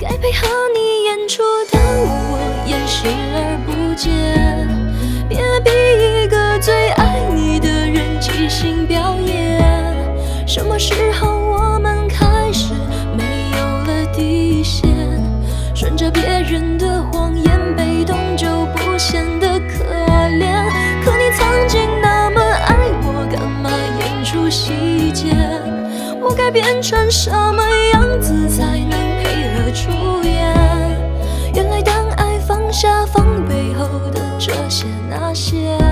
该配合你演出的我演视而不见，别逼一个最爱你的人即兴表演。什么时候我们开始没有了底线？顺着别人的谎言，被动就不显得可怜。可你曾经那么爱我，干嘛演出细节？我该变成什么样子下风背后的这些那些。